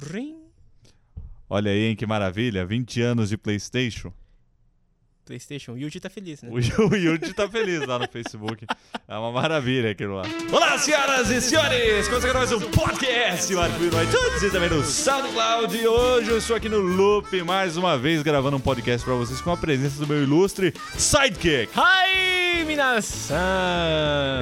Rim. Olha aí, hein, que maravilha. 20 anos de PlayStation. PlayStation. O Yuji tá feliz, né? O Yu- o Yudi tá feliz lá no Facebook. É uma maravilha aquilo lá. Olá, senhoras e senhores! Começando mais um podcast Marco no iTunes e também no SoundCloud. E hoje eu estou aqui no Loop, mais uma vez, gravando um podcast pra vocês com a presença do meu ilustre Sidekick. Hi, minasan!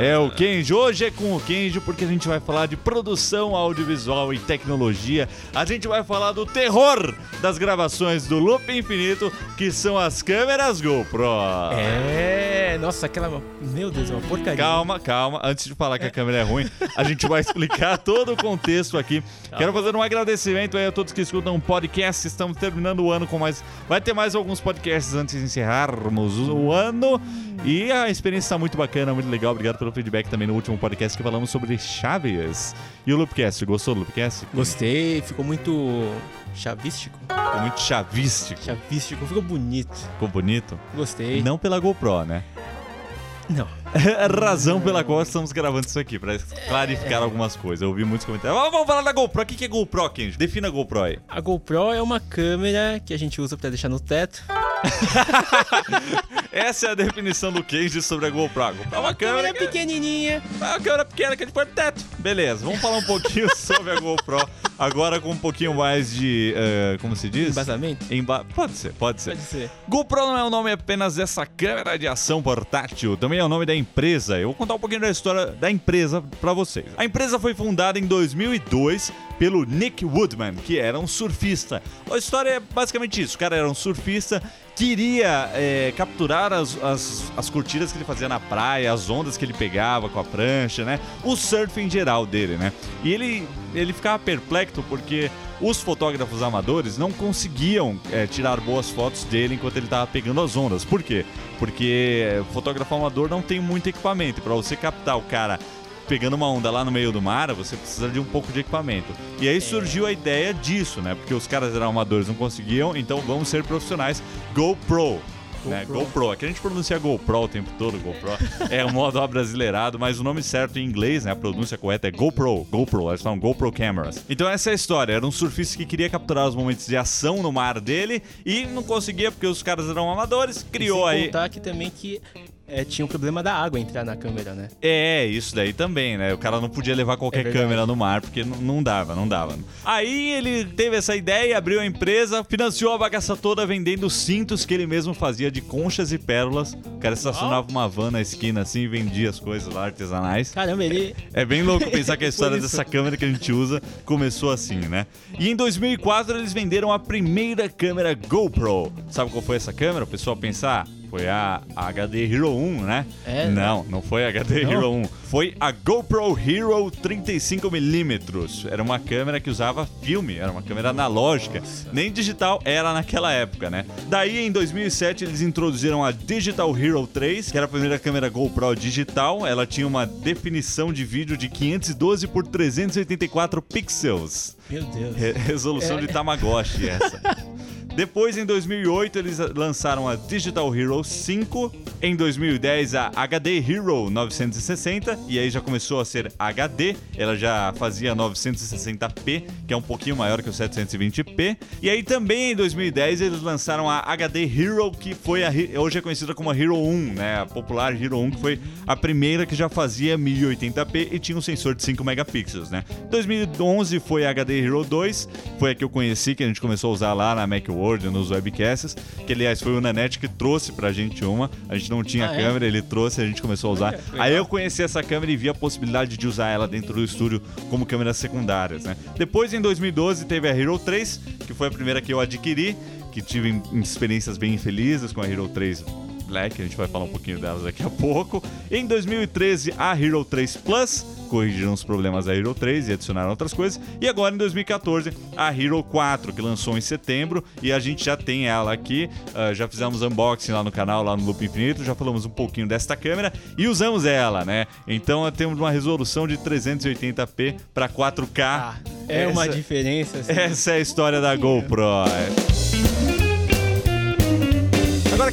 É o Kenji. Hoje é com o Kenji porque a gente vai falar de produção audiovisual e tecnologia. A gente vai falar do terror das gravações do Loop Infinito, que são as câmeras GoPro. É, nossa, aquela. Meu Deus, é uma porcaria. Calma, calma. Antes de falar que a câmera é ruim, a gente vai explicar todo o contexto aqui. Quero fazer um agradecimento aí a todos que escutam o podcast. Estamos terminando o ano com mais. Vai ter mais alguns podcasts antes de encerrarmos o ano. E a experiência está muito bacana, muito legal. Obrigado pelo feedback também no último podcast que falamos sobre chaves. E o Loopcast, gostou do Loopcast? Gostei, ficou muito chavístico. Ficou muito chavístico. Chavístico, ficou bonito. Ficou bonito. Gostei. Não pela GoPro, né? Não. É razão pela qual estamos gravando isso aqui, pra clarificar algumas coisas. Eu ouvi muitos comentários. Ah, Vamos falar da GoPro. O que é GoPro, Kenji? Defina a GoPro aí. A GoPro é uma câmera que a gente usa pra deixar no teto. Essa é a definição do Kenji sobre a GoPro. É uma câmera, que... pequenininha. é uma câmera pequena que a gente põe no teto. Beleza, vamos falar um pouquinho sobre a GoPro. Agora com um pouquinho mais de... eh, como se diz? Embasamento? Emba... Pode ser, pode ser. Pode ser. GoPro não é o nome apenas dessa câmera de ação portátil, também é o nome da empresa. Eu vou contar um pouquinho da história da empresa pra vocês. A empresa foi fundada em 2002 pelo Nick Woodman, que era um surfista. A história é basicamente isso: o cara era um surfista, queria é, capturar as, as, as curtidas que ele fazia na praia, as ondas que ele pegava com a prancha, né? O surf em geral dele, né? E ele, ele ficava perplexo porque os fotógrafos amadores não conseguiam é, tirar boas fotos dele enquanto ele estava pegando as ondas. Por quê? Porque fotógrafo amador não tem muito equipamento. Para você captar o cara pegando uma onda lá no meio do mar, você precisa de um pouco de equipamento. E aí surgiu a ideia disso, né? Porque os caras eram amadores, não conseguiam, então vamos ser profissionais. GoPro. Né? GoPro. GoPro. Aqui a gente pronuncia GoPro o tempo todo, GoPro. É o modo abrasileirado, mas o nome certo em inglês, né? A pronúncia correta é GoPro. GoPro, eles falam GoPro Cameras. Então essa é a história. Era um surfista que queria capturar os momentos de ação no mar dele e não conseguia porque os caras eram amadores. Criou e sem aí. contar que também que é, tinha o problema da água entrar na câmera, né? É, isso daí também, né? O cara não podia levar qualquer É câmera no mar, porque não dava, não dava. Aí ele teve essa ideia, abriu a empresa, financiou a bagaça toda vendendo cintos que ele mesmo fazia de conchas e pérolas. O cara estacionava uma van na esquina assim e vendia as coisas lá artesanais. Caramba, ele. É bem louco pensar que a história dessa câmera que a gente usa começou assim, né? E em 2004 eles venderam a primeira câmera GoPro. Sabe qual foi essa câmera? O pessoal pensar, foi a HD Hero 1, né? É, não, não foi a HD Não? Hero 1. Foi a GoPro Hero 35mm. Era uma câmera que usava filme, era uma câmera analógica. Nem digital era naquela época, né? Daí em 2007 eles introduziram a Digital Hero 3, que era a primeira câmera GoPro digital. Ela tinha uma definição de vídeo de 512 por 384 pixels. Meu Deus. Re- resolução É. de Tamagotchi essa. Depois, em 2008, eles lançaram a Digital Hero 5. Em 2010, a HD Hero 960. E aí já começou a ser HD. Ela já fazia 960p, que é um pouquinho maior que o 720p. E aí também, em 2010, eles lançaram a HD Hero, que foi a, hoje é conhecida como a Hero 1, né? A popular Hero 1, que foi a primeira que já fazia 1080p e tinha um sensor de 5 megapixels, né? 2011 foi a HD Hero 2, foi a que eu conheci, que a gente começou a usar lá na Nos webcasts, que aliás foi o Nanete que trouxe pra gente uma, a gente não tinha Ah, é? câmera, ele trouxe, a gente começou a usar. Legal. Aí eu conheci essa câmera e vi a possibilidade de usar ela dentro do estúdio como câmeras secundárias, né? Depois, em 2012, teve a Hero 3, que foi a primeira que eu adquiri, que tive experiências bem infelizes com a Hero 3 Black, a gente vai falar um pouquinho delas daqui a pouco. Em 2013, a Hero 3 Plus corrigiram os problemas da Hero 3 e adicionaram outras coisas. E agora em 2014, a Hero 4, que lançou em setembro, e a gente já tem ela aqui. ah, já fizemos unboxing lá no canal, lá no Loop Infinito, já falamos um pouquinho desta câmera e usamos ela, né? Então temos uma resolução de 380p para 4K. Ah, é uma Essa- diferença. assim. essa é a história da GoPro.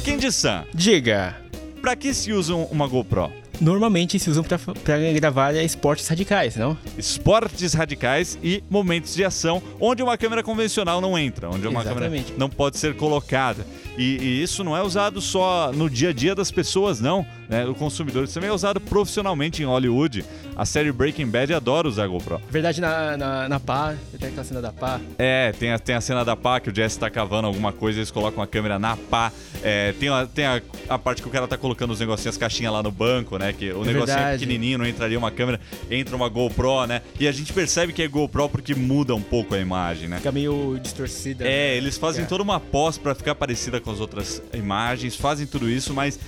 Candy-san, Diga. pra que se usa uma GoPro? normalmente se usam pra, pra gravar esportes radicais, não? Esportes radicais e momentos de ação onde uma câmera convencional não entra, onde uma Exatamente. câmera não pode ser colocada. E, e isso não é usado só no dia a dia das pessoas, não, né, do consumidor. Isso também é usado profissionalmente em Hollywood. A série Breaking Bad adora usar GoPro. Verdade, na, na, na pá, tem aquela cena da pá. É, tem a, tem a cena da pá que o Jesse tá cavando alguma coisa, eles colocam a câmera na pá. É, tem a, tem a, a parte que o cara tá colocando os negocinhos, as caixinhas lá no banco, né? Que o É negocinho é verdade. pequenininho, não entraria uma câmera, entra uma GoPro, né? E a gente percebe que é GoPro porque muda um pouco a imagem, né? Fica meio distorcida. né? É, eles fazem É. toda uma pós pra ficar parecida com as outras imagens, fazem tudo isso, mas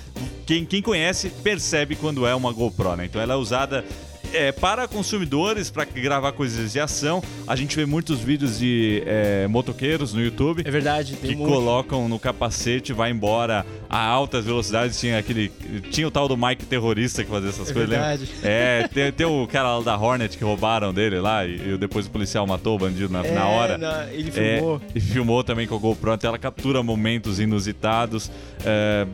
quem, quem conhece percebe quando é uma GoPro, né? Então ela é usada é, para consumidores, para gravar coisas de ação. A gente vê muitos vídeos de é, motoqueiros no YouTube É verdade, tem que monte. colocam no capacete, vai embora a altas velocidades. Tinha aquele. Tinha o tal do Mike terrorista que fazia essas É coisas, lembra? verdade. É, tem, tem o cara lá da Hornet que roubaram dele lá e, e depois o policial matou o bandido na, É, na hora. na- ele É, filmou. e filmou também com a GoPro, então ela captura momentos inusitados. é,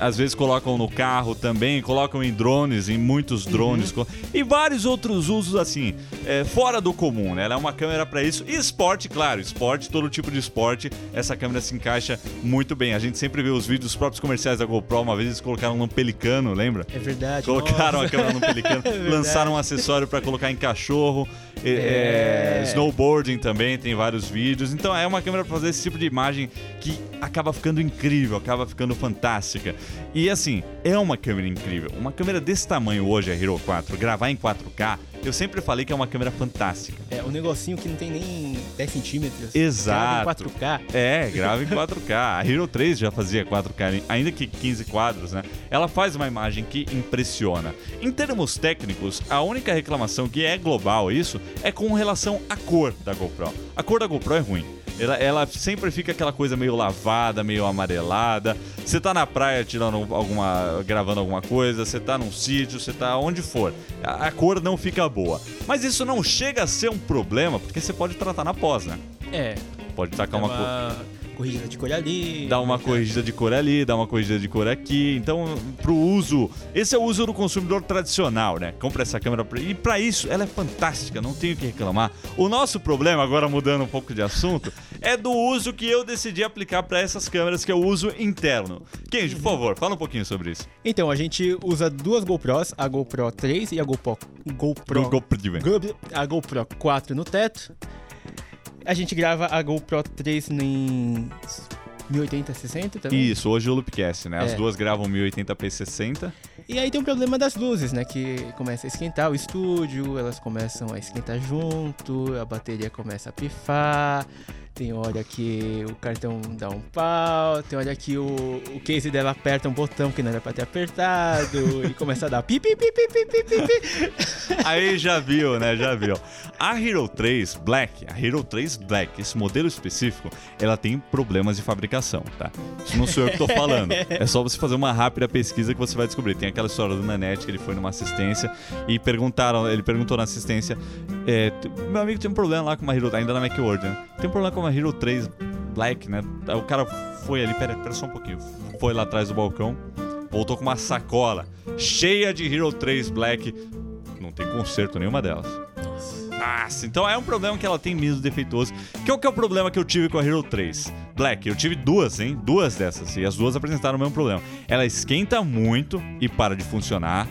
às vezes colocam no carro também, colocam em drones, em muitos Uhum. drones. co- E vários outros usos assim, é, fora do comum, né? Ela é uma câmera para isso. E esporte, claro, esporte, todo tipo de esporte, essa câmera se encaixa muito bem. A gente sempre vê os vídeos dos próprios comerciais da GoPro, uma vez eles colocaram num pelicano, lembra? É verdade. Colocaram nossa. a câmera no pelicano, É lançaram um acessório para colocar em cachorro, É. é, snowboarding também, tem vários vídeos. Então é uma câmera para fazer esse tipo de imagem que acaba ficando incrível, acaba ficando fantástica. E assim, é uma câmera incrível. Uma câmera desse tamanho hoje, a Hero 4, gravar em 4K, eu sempre falei que é uma câmera fantástica. É, um negocinho que não tem nem 10 centímetros. Exato. Grava em 4K. É, grava em 4K. A Hero 3 já fazia 4K, ainda que 15 quadros, né? Ela faz uma imagem que impressiona. Em termos técnicos, a única reclamação que é global isso é com relação à cor da GoPro. A cor da GoPro é ruim. Ela, ela sempre fica aquela coisa meio lavada, meio amarelada. Você tá na praia tirando alguma. gravando alguma coisa, você tá num sítio, você tá onde for. A, a cor não fica boa. Mas isso não chega a ser um problema, porque você pode tratar na pós, né? É. Pode tacar Dá uma cor uma corrigida de cor ali. dá uma corrigida de cor ali, dá uma corrigida de cor aqui. Então, pro uso, esse é o uso do consumidor tradicional, né? Compra essa câmera e pra isso ela é fantástica, não tenho o que reclamar. O nosso problema, agora mudando um pouco de assunto, é do uso que eu decidi aplicar pra essas câmeras, que é o uso interno. Kenji, por favor, fala um pouquinho sobre isso. Então, a gente usa duas GoPros, a GoPro 3 e a GoPro, GoPro, Go- GoPro. Go- a GoPro 4 no teto. A gente grava a GoPro 3 em 1080, 60 também. Isso, hoje o Loopcast, né? As É. duas gravam 1080p 60. E aí tem o problema das luzes, né? Que começa a esquentar o estúdio, elas começam a esquentar junto, a bateria começa a pifar. Tem hora que o cartão dá um pau, tem hora que o, o case dela aperta um botão que não era pra ter apertado e começa a dar pi pi pi pi pi pi pi. Aí já viu, né? Já viu. A Hero 3 Black, a Hero 3 Black, esse modelo específico, ela tem problemas de fabricação, tá? Isso não sou eu que tô falando. É só você fazer uma rápida pesquisa que você vai descobrir. Tem aquela história do Nanete que ele foi numa assistência e perguntaram, ele perguntou na assistência, é, meu amigo tem um problema lá com uma Hero, ainda na Macworld, né? Tem um problema com uma Hero 3 Black, né? O cara foi ali, pera, pera só um pouquinho, foi lá atrás do balcão, voltou com uma sacola cheia de Hero 3 Black não tem conserto nenhuma delas. Nossa, então é um problema que ela tem mesmo defeituoso. Que é o que é o problema que eu tive com a Hero 3? Black, eu tive duas, hein? Duas dessas. E as duas apresentaram o mesmo problema. Ela esquenta muito e para de funcionar.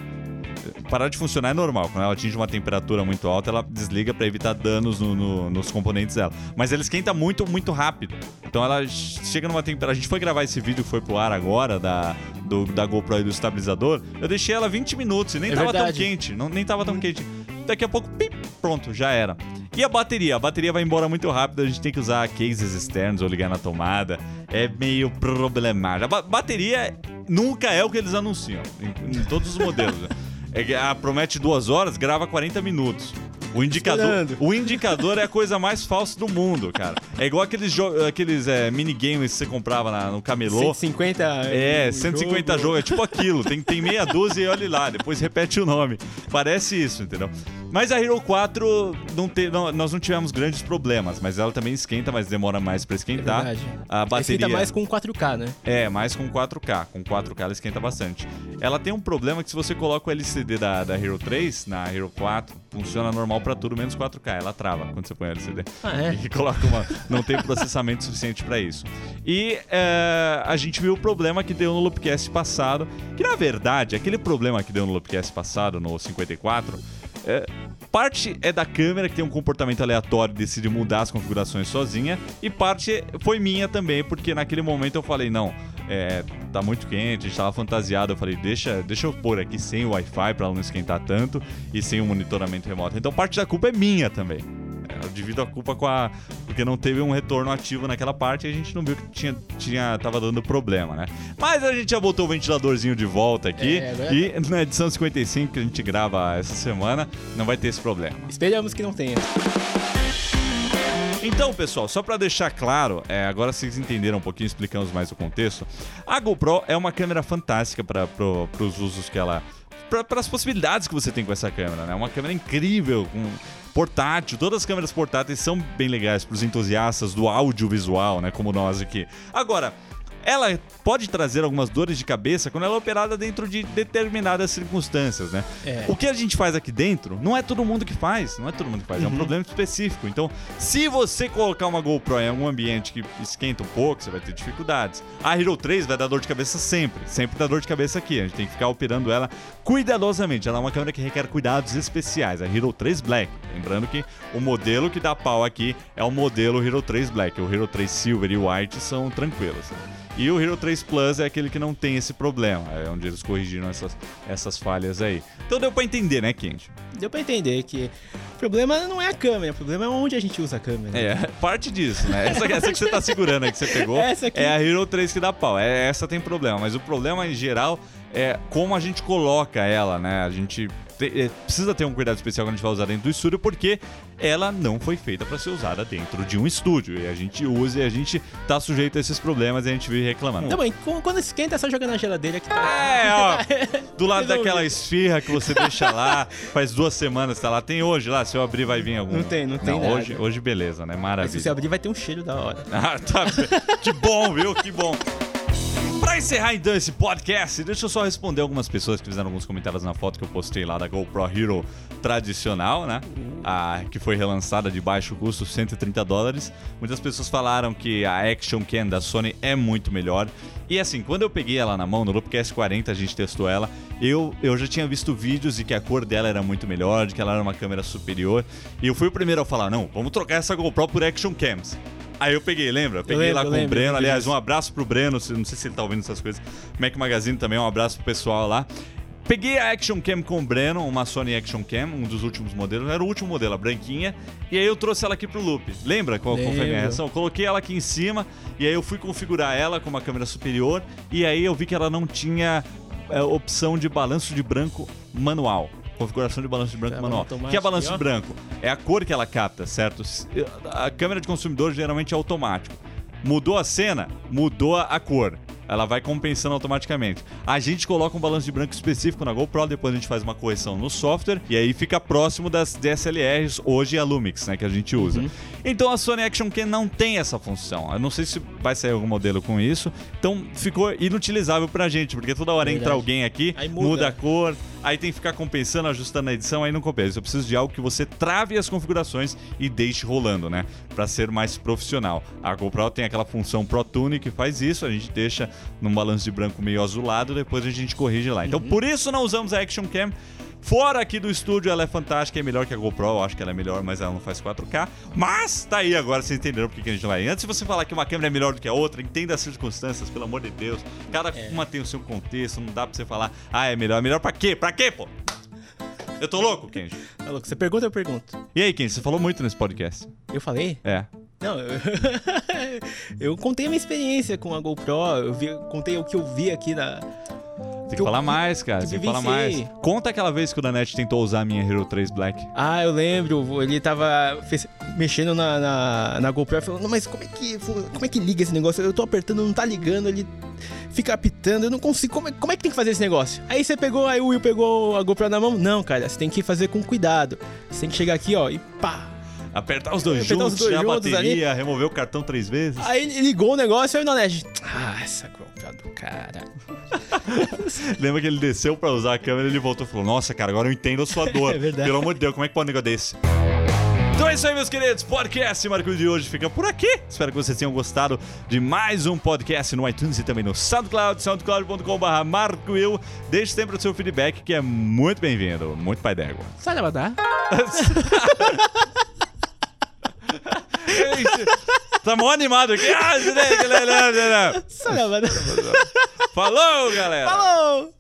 Parar de funcionar é normal. Quando ela atinge uma temperatura muito alta, ela desliga para evitar danos no- no- nos componentes dela. Mas ela esquenta muito, muito rápido. Então ela chega numa temperatura. A gente foi gravar esse vídeo que foi pro ar agora da, do- da GoPro e do estabilizador. Eu deixei ela 20 minutos e nem É tava tão verdade. quente. Não, nem tava tão quente. Daqui a pouco, pip, pronto, já era. E a bateria? A bateria vai embora muito rápido, a gente tem que usar cases externos ou ligar na tomada. É meio problemático. A ba- bateria nunca é o que eles anunciam, em, em todos os modelos. É ah, promete duas horas, grava 40 minutos. O indicador, Esperando. o indicador é a coisa mais falsa do mundo, cara. É igual aqueles, aqueles é, minigames que você comprava na- no camelô. 150 É, o 150 jogos, é tipo aquilo. Tem, tem meia dúzia e olhe lá, depois repete o nome. Parece isso, entendeu? Mas a Hero 4, não te, não- nós não tivemos grandes problemas, mas ela também esquenta, mas demora mais pra É esquentar. verdade. a bateria Esquenta mais com 4K, né? é, mais com 4K. Com 4K ela esquenta bastante. Ela tem um problema que se você coloca o LCD da, da Hero 3 na Hero 4, funciona normal pra tudo, menos 4K. Ela trava quando você põe o LCD. Ah, é? E coloca uma. Não tem processamento suficiente pra isso. E é, a gente viu o problema que deu no Loopcast passado. Que na verdade, aquele problema que deu no Loopcast passado, no 54, é, parte é da câmera que tem um comportamento aleatório e decide mudar as configurações sozinha. E parte foi minha também, porque naquele momento eu falei, não. É, tá muito quente, a gente tava fantasiado. Eu falei, deixa, deixa eu pôr aqui sem o Wi-Fi pra ela não esquentar tanto e sem o monitoramento remoto. Então parte da culpa é minha também. É, Eu divido a culpa com a. Porque não teve um retorno ativo naquela parte e a gente não viu que tinha, tinha, tava dando problema, né? Mas a gente já botou o ventiladorzinho de volta aqui. É, agora- E na edição 55 que a gente grava essa semana, não vai ter esse problema. Esperamos que não tenha. Então, pessoal, só pra deixar claro, é, agora vocês entenderam um pouquinho, explicamos mais o contexto. A GoPro é uma câmera fantástica para os usos que ela. Para as possibilidades que você tem com essa câmera, né? Uma câmera incrível, com portátil. Todas as câmeras portáteis são bem legais para os entusiastas do audiovisual, né? Como nós aqui. Agora. Ela pode trazer algumas dores de cabeça quando ela é operada dentro de determinadas circunstâncias, né? É. O que a gente faz aqui dentro não é todo mundo que faz, não é todo mundo que faz, é um problema específico. Então, se você colocar uma GoPro em algum ambiente que esquenta um pouco, você vai ter dificuldades. A Hero 3 vai dar dor de cabeça sempre, sempre dá dor de cabeça aqui. A gente tem que ficar operando ela cuidadosamente. Ela é uma câmera que requer cuidados especiais, a Hero 3 Black. Lembrando que o modelo que dá pau aqui é o modelo Hero 3 Black. O Hero 3 Silver e White são tranquilos. E o Hero 3 Plus é aquele que não tem esse problema, é onde eles corrigiram essas, essas falhas aí. Então deu pra entender, né, Kenji? Deu pra entender que o problema não é a câmera, o problema é onde a gente usa a câmera. É, parte disso, né? Essa, essa que você tá segurando aí, que você pegou, é a Hero 3 que dá pau. É, essa tem problema, mas o problema em geral é como a gente coloca ela, né? A gente te- é, precisa ter um cuidado especial quando a gente vai usar dentro do estúdio, porque ela não foi feita para ser usada dentro de um estúdio. E a gente usa e a gente tá sujeito a esses problemas e a gente vive reclamando. Bom, então, quando esquenta é só jogar na geladeira que tá. É, ó, do lado daquela esfirra que você deixa lá, faz duas semanas que tá lá. Tem hoje lá, se eu abrir vai vir algum. Não tem, não tem nada. Hoje, hoje beleza, né? Mas Maravilha. se você abrir, vai ter um cheiro da hora. Ah, tá. Que bom, viu? Que bom. Pra encerrar então esse podcast, deixa eu só responder algumas pessoas que fizeram alguns comentários na foto que eu postei lá da GoPro Hero tradicional, né? A, que foi relançada de baixo custo, 130 dólares. Muitas pessoas falaram que a Action Cam da Sony é muito melhor. E assim, quando eu peguei ela na mão, no Loopcast 40 a gente testou ela, eu, eu já tinha visto vídeos de que a cor dela era muito melhor, de que ela era uma câmera superior. E eu fui o primeiro a falar, não, vamos trocar essa GoPro por Action Cams. Aí eu peguei, lembra? Peguei lembro, lá com o lembro, Breno. eu lembro Aliás, um abraço pro Breno. Não sei se ele tá ouvindo essas coisas. Mac Magazine também, um abraço pro pessoal lá. Peguei a Action Cam com o Breno, uma Sony Action Cam, um dos últimos modelos. Era o último modelo, a branquinha. E aí eu trouxe ela aqui pro loop. Lembra qual, foi a minha reação? Eu coloquei ela aqui em cima e aí eu fui configurar ela com uma câmera superior. E aí eu vi que ela não tinha é, opção de balanço de branco manual. Configuração de balanço de branco Tá, manual. automático, que é balanço de branco? É a cor que ela capta, certo? A câmera de consumidor geralmente é automático. Mudou a cena, mudou a cor. Ela vai compensando automaticamente. A gente coloca um balanço de branco específico na GoPro, depois a gente faz uma correção no software e aí fica próximo das DSLRs, hoje a Lumix, né, que a gente usa. Uhum. Então a Sony Action Cam não tem essa função. Eu não sei se vai sair algum modelo com isso. Então ficou inutilizável pra gente, porque toda hora entra Verdade. alguém aqui, muda. muda. a cor, aí tem que ficar compensando, ajustando a edição, aí não compensa. Eu preciso de algo que você trave as configurações e deixe rolando, né? Pra ser mais profissional. A GoPro tem aquela função Pro Tune que faz isso, a gente deixa num balanço de branco meio azulado, depois a gente corrige lá. Então por isso não usamos a Action Cam. Fora aqui do estúdio, ela é fantástica, é melhor que a GoPro, eu acho que ela é melhor, mas ela não faz 4K. Mas tá aí agora, vocês entenderam por que a gente vai. Antes de você falar que uma câmera é melhor do que a outra, entenda as circunstâncias, pelo amor de Deus. Cada uma tem o seu contexto, não dá pra você falar, ah, é melhor. É melhor pra quê? Pra quê, pô? Eu tô louco, Kenji. Tá louco? Você pergunta, eu pergunto. E aí, Kenji, você falou muito nesse podcast. Eu falei? É. Não, eu... eu contei a minha experiência com a GoPro, eu vi- contei o que eu vi aqui na. Tem que eu- falar mais, cara. Tem que falar mais. Conta aquela vez que o Danete tentou usar a minha Hero 3 Black. Ah, eu lembro, ele tava fez- mexendo na, na, na GoPro e falou, mas como é, que, como é que liga esse negócio? Eu tô apertando, não tá ligando, ele fica apitando, eu não consigo. Como é, como é que tem que fazer esse negócio? Aí você pegou, aí o Will pegou a GoPro na mão. Não, cara, você tem que fazer com cuidado. Você tem que chegar aqui, ó, e pá. Apertar os dois Apertar os juntos, dois tirar a bateria, remover o cartão três vezes. Aí ligou o negócio e aí o Nonete. Ah, essa GoPro do cara. Lembra que ele desceu pra usar a câmera e ele voltou e falou: Nossa, cara, agora eu entendo a sua dor. É verdade. Pelo amor de Deus, como é que pode um negócio desse? Então é isso aí, meus queridos. Podcast Marco de hoje fica por aqui. Espero que vocês tenham gostado de mais um podcast no iTunes e também no SoundCloud, soundcloud.com.br Marco Will. Deixe sempre o seu feedback, que é muito bem-vindo. Muito pai d'égua. Sabe badar? tá mó animado aqui. Ah? Falou, galera! Falou!